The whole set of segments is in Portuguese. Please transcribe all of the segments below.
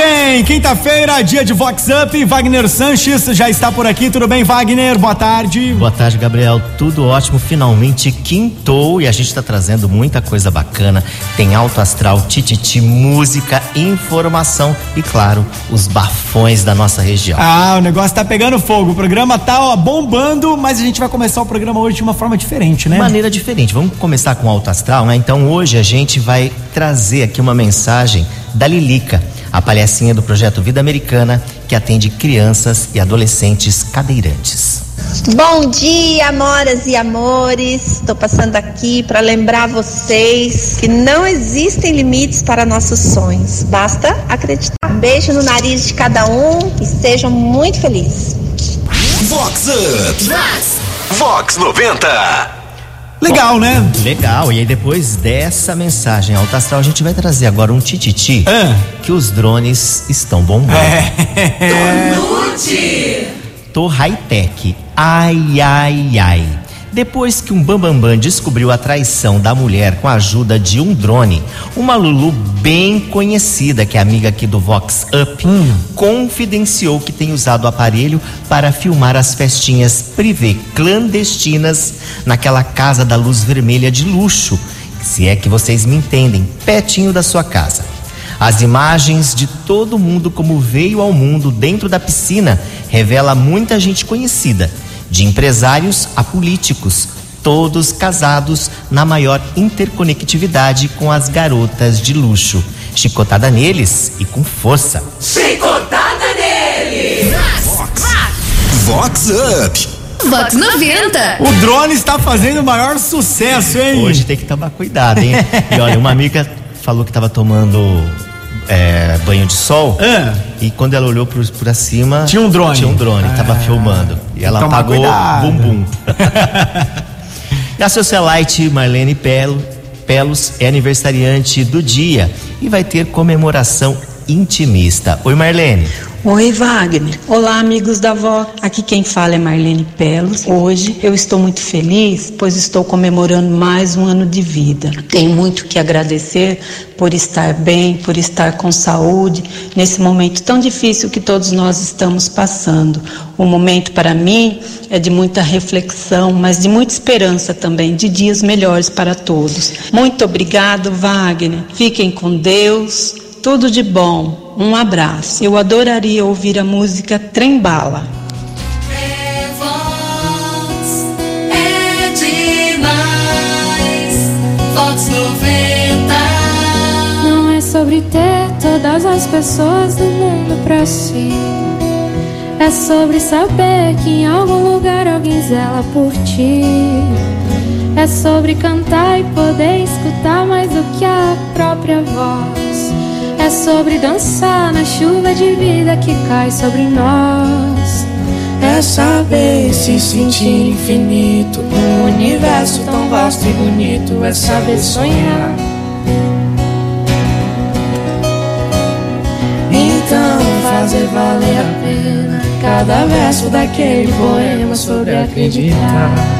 bem, quinta-feira, dia de Vox Up. Wagner Sanches já está por aqui. Tudo bem, Wagner? Boa tarde. Boa tarde, Gabriel. Tudo ótimo. Finalmente quintou e a gente está trazendo muita coisa bacana. Tem alto astral, tititi, música, informação e, claro, os bafões da nossa região. Ah, o negócio tá pegando fogo. O programa tá ó, bombando, mas a gente vai começar o programa hoje de uma forma diferente, né? Maneira diferente. Vamos começar com alto astral, né? Então hoje a gente vai trazer aqui uma mensagem da Lilica a palhacinha do projeto Vida Americana, que atende crianças e adolescentes cadeirantes. Bom dia, amoras e amores. Estou passando aqui para lembrar vocês que não existem limites para nossos sonhos. Basta acreditar. Um beijo no nariz de cada um e sejam muito felizes. Vox Up. Vox. Vox 90. Legal, Bom, né? Legal. E aí depois dessa mensagem alta astral, a gente vai trazer agora um tititi Ah. que os drones estão bombando. É. Tô high-tech. Ai, ai, ai. Depois que um Bambambam descobriu a traição da mulher com a ajuda de um drone, uma Lulu bem conhecida, que é amiga aqui do Vox Up, confidenciou que tem usado o aparelho para filmar as festinhas privê clandestinas naquela casa da luz vermelha de luxo, se é que vocês me entendem, pertinho da sua casa. As imagens de todo mundo como veio ao mundo dentro da piscina revela muita gente conhecida, de empresários a políticos, todos casados na maior interconectividade com as garotas de luxo. Chicotada neles e com força. Vox Up. Vox 90. O drone está fazendo o maior sucesso, hein? Hoje tem que tomar cuidado, hein? E olha, uma amiga falou que estava tomando é, banho de sol Ah. e quando ela olhou por, por cima Tinha um drone. tinha um drone que tava Ah. filmando e ela apagou cuidado. o bumbum. e a socialite Marlene Pelo, Pelos é aniversariante do dia e vai ter comemoração intimista. Oi Marlene. Oi, Wagner. Olá, amigos da Vó. Aqui quem fala é Marlene Pelos. Hoje eu estou muito feliz, pois estou comemorando mais um ano de vida. Tenho muito que agradecer por estar bem, por estar com saúde nesse momento tão difícil que todos nós estamos passando. O momento para mim é de muita reflexão, mas de muita esperança também, de dias melhores para todos. Muito obrigado, Wagner. Fiquem com Deus. Tudo de bom. Um abraço. Eu adoraria ouvir a música Trembala. É Vox, é demais. Vox 90. Não é sobre ter todas as pessoas do mundo pra si. É sobre saber que em algum lugar alguém zela por ti. É sobre cantar e poder escutar mais do que a própria voz. Sobre dançar na chuva de vida que cai sobre nós. É saber se sentir infinito num universo tão vasto e bonito. É saber sonhar. Então fazer valer a pena cada verso daquele poema sobre acreditar.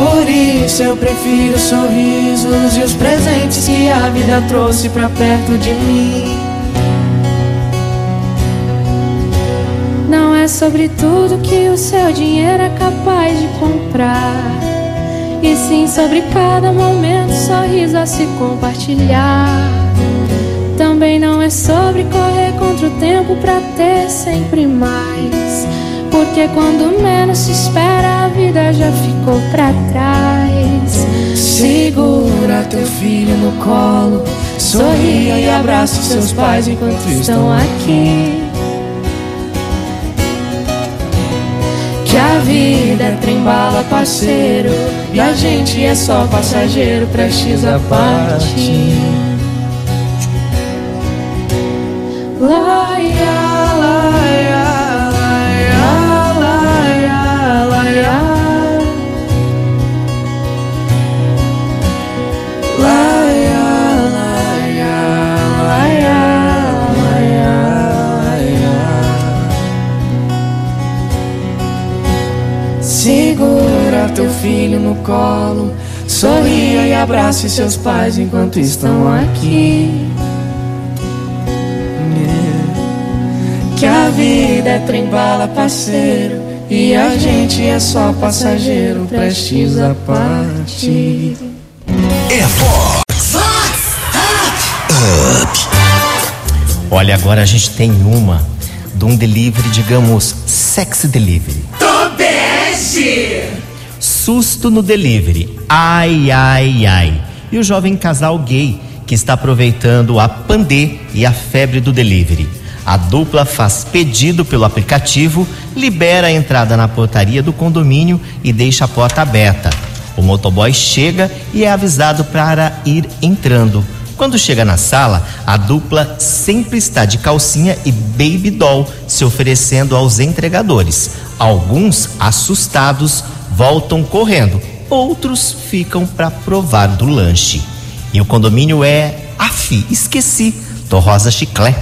Por isso eu prefiro os sorrisos e os presentes que a vida trouxe pra perto de mim. Não é sobre tudo que o seu dinheiro é capaz de comprar. E sim sobre cada momento, sorriso a se compartilhar. Também não é sobre correr contra o tempo pra ter sempre mais. Porque quando menos se espera, a vida já ficou pra trás. Segura teu filho no colo, sorria e abraça seus pais enquanto estão aqui. Que a vida é trem-bala, parceiro. E a gente é só passageiro, prestes a partir. Filho no colo, sorria e abrace seus pais enquanto estão aqui. Que a vida é trem-bala, parceiro, e a gente é só passageiro, prestes a partir. É Fox. Olha, agora a gente tem uma de um delivery, digamos, sexy delivery. Susto no delivery. Ai, ai, ai. E o jovem casal gay que está aproveitando a pandê e a febre do delivery. A dupla faz pedido pelo aplicativo, libera a entrada na portaria do condomínio e deixa a porta aberta. O motoboy chega e é avisado para ir entrando. Quando chega na sala, a dupla sempre está de calcinha e baby doll se oferecendo aos entregadores. Alguns, assustados, voltam correndo, outros ficam para provar do lanche. E o condomínio é. Afi, esqueci. Torrosa Chiclé.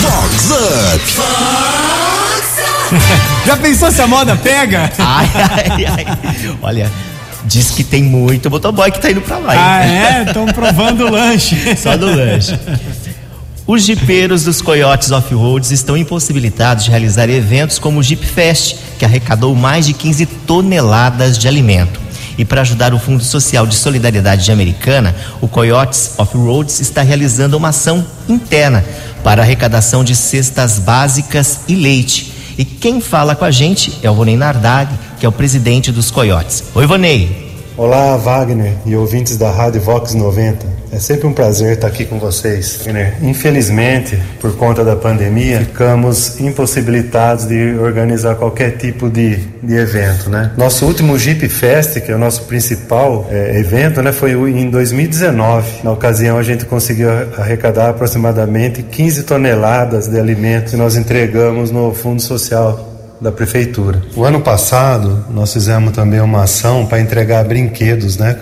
Vox Up. Já pensou se a moda pega? Ai, ai, ai. Olha, diz que tem muito motoboy que tá indo pra lá. hein? Ah, é? Estão provando o lanche. Só do lanche. Os jipeiros dos Coyotes Off-Roads estão impossibilitados de realizar eventos como o Jeep Fest, que arrecadou mais de 15 toneladas de alimento. E para ajudar o Fundo Social de Solidariedade de Americana, o Coyotes Off-Roads está realizando uma ação interna para arrecadação de cestas básicas e leite. E quem fala com a gente é o Vonei Nardag, que é o presidente dos Coyotes. Oi, Vonei. Olá, Wagner e ouvintes da Rádio Vox 90. É sempre um prazer estar aqui com vocês. Wagner, infelizmente, por conta da pandemia, ficamos impossibilitados de organizar qualquer tipo de, de evento, né? Nosso último Jeep Fest, que é o nosso principal é, evento, né, foi em 2019. Na ocasião, a gente conseguiu arrecadar aproximadamente 15 toneladas de alimentos que nós entregamos no Fundo Social da prefeitura. O ano passado nós fizemos também uma ação para entregar brinquedos, né,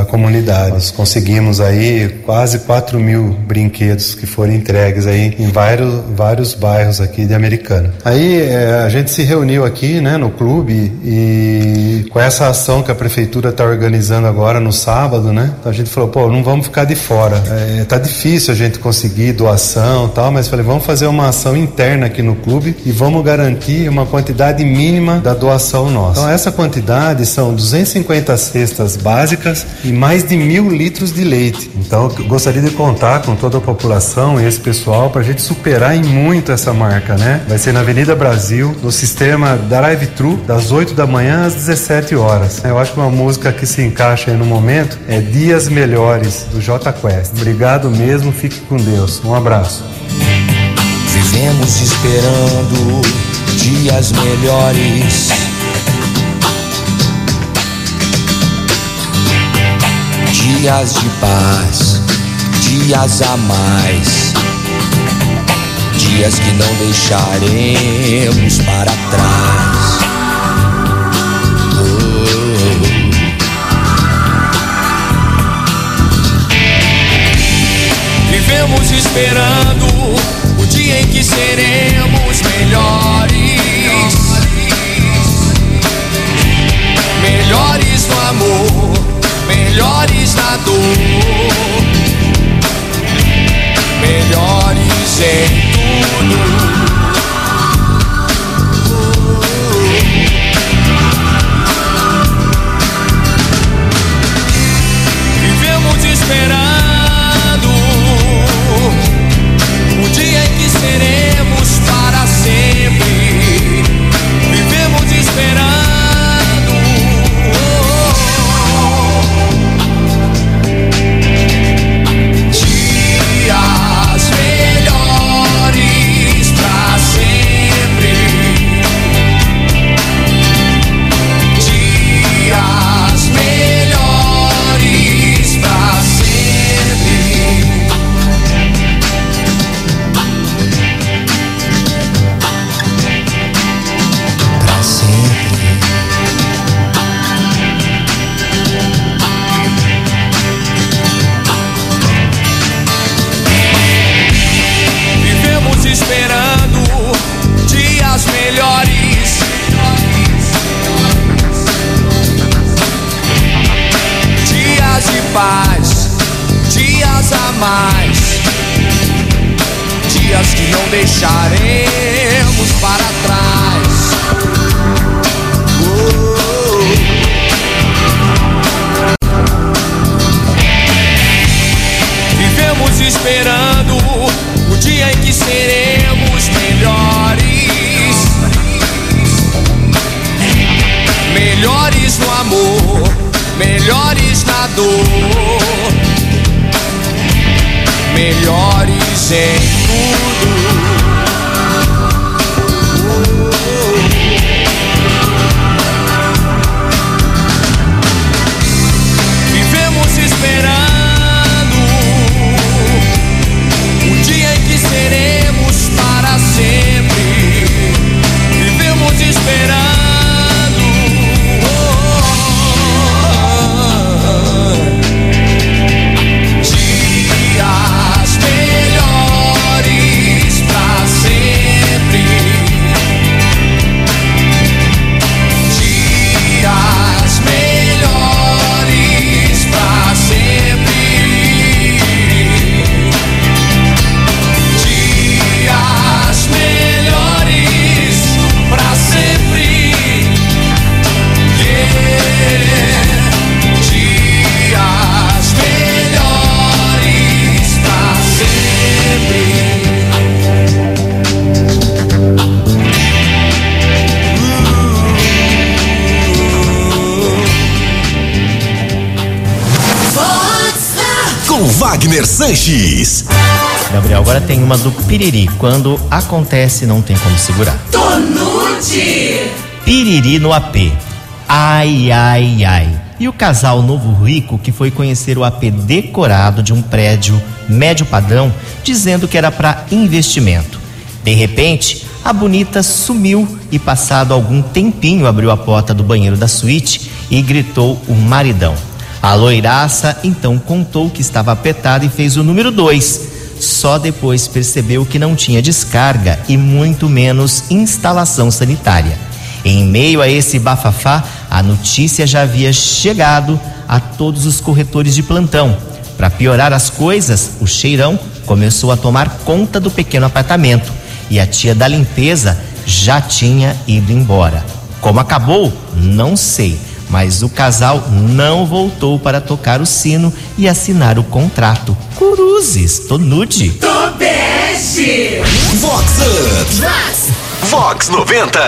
a comunidade. Nós conseguimos aí quase 4 mil brinquedos que foram entregues aí em vários, vários bairros aqui de Americana. Aí eh, a gente se reuniu aqui, né, no clube e com essa ação que a prefeitura está organizando agora no sábado, né, a gente falou, pô, não vamos ficar de fora. É, tá difícil a gente conseguir doação, tal, mas falei, vamos fazer uma ação interna aqui no clube e vamos garantir uma quantidade mínima da doação nossa. Então essa quantidade são 250 cestas básicas e mais de mil litros de leite. Então eu gostaria de contar com toda a população e esse pessoal para a gente superar em muito essa marca, né? Vai ser na Avenida Brasil, no sistema Drive-Thru, das 8 da manhã às 17 horas. Eu acho que uma música que se encaixa aí no momento é Dias Melhores, do J Quest. Obrigado mesmo, fique com Deus. Um abraço. Vivemos esperando dias melhores. Dias de paz, dias a mais. Dias que não deixaremos para trás. Vivemos esperando o dia em que seremos melhores. volta mais. Dias que não deixaremos para trás. Oh, oh. Vivemos esperando o dia em que seremos melhores. Melhores no amor, melhores na dor melhores em tudo. Wagner Sanches. Gabriel, agora tem uma do piriri. Quando acontece, não tem como segurar. Tonute. Piriri no AP. Ai, ai, ai. E o casal novo rico que foi conhecer o AP decorado de um prédio médio padrão, dizendo que era para investimento. De repente, a bonita sumiu e, passado algum tempinho, abriu a porta do banheiro da suíte e gritou o maridão. A loiraça então contou que estava apertada e fez o número dois. Só depois percebeu que não tinha descarga e muito menos instalação sanitária. Em meio a esse bafafá, a notícia já havia chegado a todos os corretores de plantão. Para piorar as coisas, o cheirão começou a tomar conta do pequeno apartamento e a tia da limpeza já tinha ido embora. Como acabou? Não sei, mas o casal não voltou para tocar o sino e assinar o contrato. Cruzes, tô nude. Tobeste. Vox Up. Vox 90.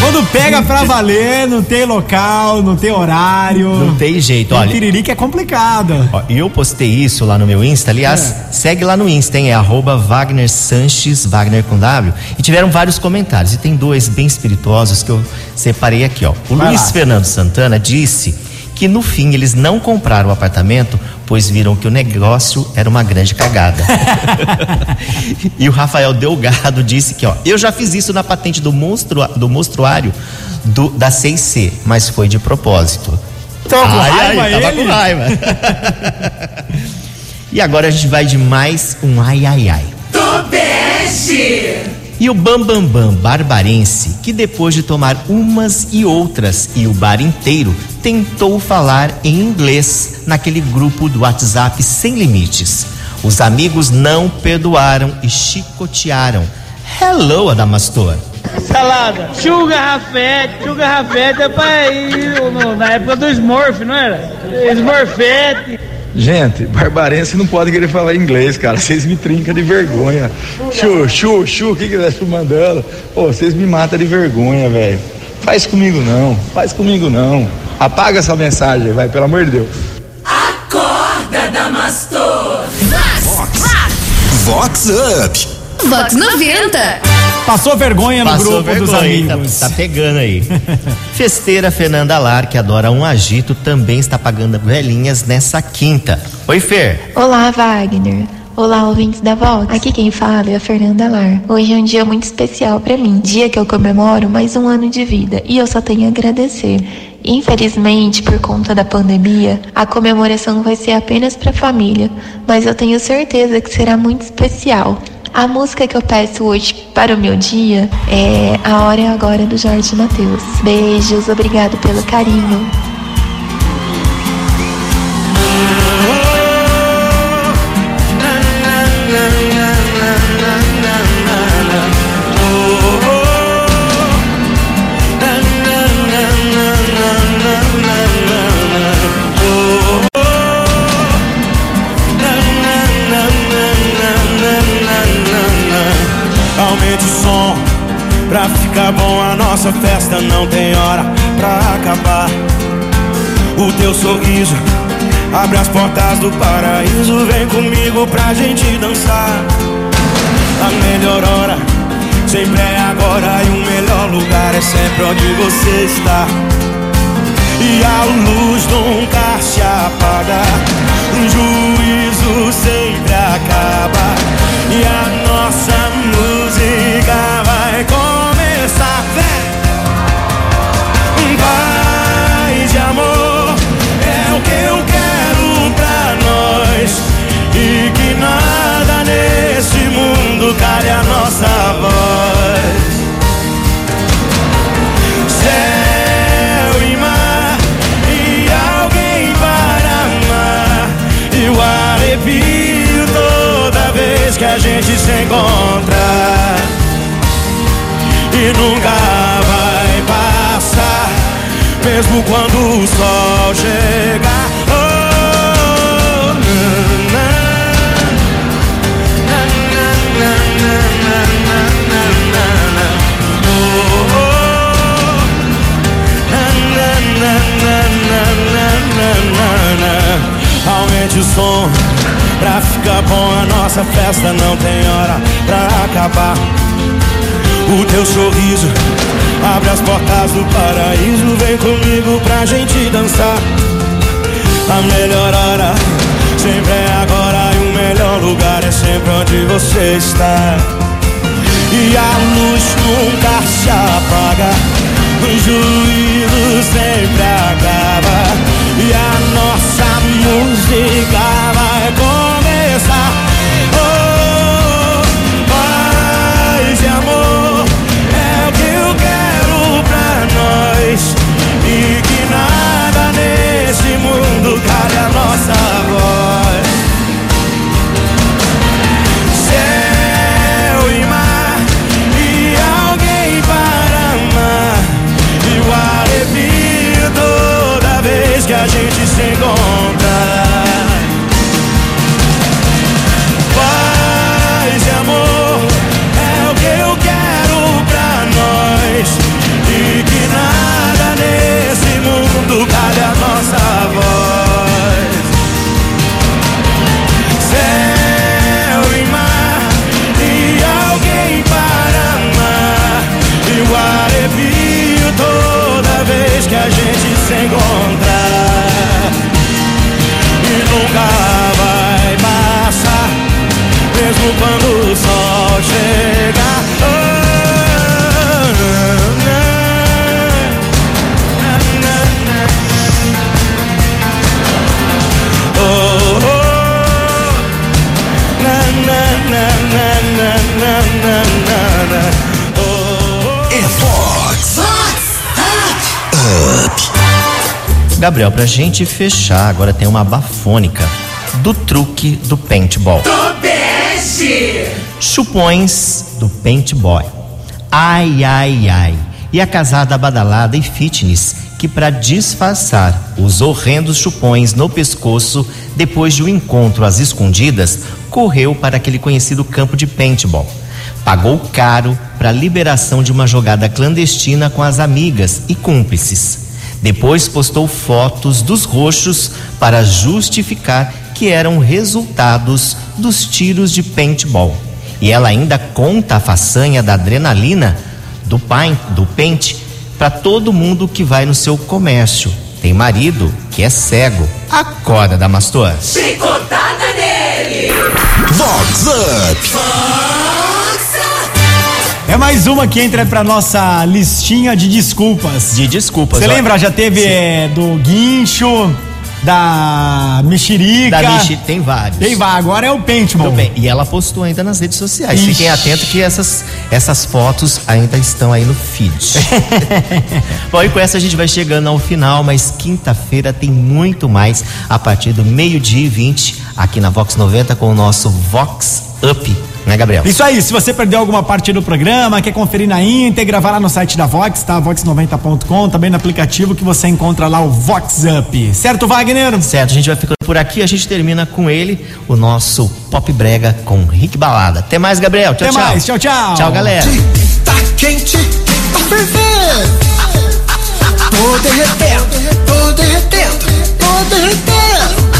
Quando pega pra valer, não tem local, não tem horário. Não tem jeito, O olha. piriri que é complicado. Ó, E eu postei isso lá no meu Insta. Aliás, segue lá no Insta, hein? É arroba Wagner Sanches, Wagner com W. E tiveram vários comentários. E tem dois bem espirituosos que eu separei aqui, ó. O Vai Luiz lá. Fernando Santana disse que no fim eles não compraram o apartamento, pois viram que o negócio era uma grande cagada. e o Rafael Delgado disse que, ó, eu já fiz isso na patente do, monstru, do monstruário do, da 6C, mas foi de propósito. Tava com Ai, raiva ai, tava com raiva. e agora a gente vai de mais um ai ai ai. Tobeste. E o Bambambam Bam Bam Barbarense, que depois de tomar umas e outras e o bar inteiro, tentou falar em inglês naquele grupo do WhatsApp sem limites. Os amigos não perdoaram e chicotearam. Hello, Adamastor. Salada. Tio Garrafete, tio Garrafete é pra ir na época do Smurf, não era? Smurfete. Gente, barbarense não pode querer falar inglês, cara. Vocês me trincam de vergonha. Chu, chu, chu, o que que tá mandando? Pô, vocês me matam de vergonha, velho. Faz comigo não, faz comigo não. Apaga essa mensagem, vai, pelo amor de Deus. Acorda, Damastor. Vox Up. Vox 90. Passou vergonha no Passou grupo dos vergonha, amigos. Tá, tá pegando aí. Festeira Fernanda Lar, que adora um agito, também está pagando velhinhas nessa quinta. Oi, Fer. Olá, Wagner. Olá, ouvintes da Vox. Aqui quem fala é a Fernanda Lar. Hoje é um dia muito especial pra mim. Dia que eu comemoro mais um ano de vida. E eu só tenho a agradecer. Infelizmente, por conta da pandemia, a comemoração vai ser apenas pra família. Mas eu tenho certeza que será muito especial. A música que eu peço hoje para o meu dia é A Hora é Agora do Jorge Mateus. Beijos, obrigado pelo carinho. Pra ficar bom. A nossa festa não tem hora pra acabar. O teu sorriso abre as portas do paraíso. Vem comigo pra gente dançar. A melhor hora sempre é agora e o melhor lugar é sempre onde você está. E a luz nunca se apaga, o juízo sempre acaba. E a nossa música vai começar. mesmo quando o sol chegar. Oh, na, na. Aumente o som pra ficar bom. A nossa festa não tem hora pra acabar. O teu sorriso abre as portas do paraíso. Vem comigo pra gente dançar. A melhor hora sempre é agora. E o melhor lugar é sempre onde você está. E a luz nunca se apaga. O juízo sempre acaba. E a nossa música vai começar. Gabriel, pra gente fechar, agora tem uma bafônica do truque do paintball. Tobeste! Chupões do paintball. Ai, ai, ai. E a casada badalada e fitness que para disfarçar os horrendos chupões no pescoço depois de um encontro às escondidas, correu para aquele conhecido campo de paintball. Pagou caro para a liberação de uma jogada clandestina com as amigas e cúmplices. Depois postou fotos dos roxos para justificar que eram resultados dos tiros de paintball. E ela ainda conta a façanha da adrenalina do paint, do pente para todo mundo que vai no seu comércio. Tem marido que é cego. Acorda, Damastor. Chicotada nele! Vox Up. É mais uma que entra pra nossa listinha de desculpas. De desculpas. Você lembra? Já teve é, do guincho, da mexerica. Da Vichy, tem vários. Tem vários. Agora é o paintball. Bem. E ela postou ainda nas redes sociais. Ixi. Fiquem atentos que essas, essas fotos ainda estão aí no feed. Bom, e com essa a gente vai chegando ao final, mas quinta-feira tem muito mais a partir do meio-dia e 20 aqui na Vox 90 com o nosso Vox Up Né, Gabriel? Isso aí, se você perdeu alguma parte do programa, quer conferir na íntegra, vai lá no site da Vox, tá? Vox90.com, também no aplicativo que você encontra lá o Vox Up. Certo, Wagner? Certo, a gente vai ficando por aqui, a gente termina com ele, o nosso Pop Brega com Rick Balada. Até mais, Gabriel. Tchau, Até tchau. mais, tchau, tchau. Tchau, galera. Tá quente, tá fervendo. Tô derretendo, tô derretendo, tô derretendo.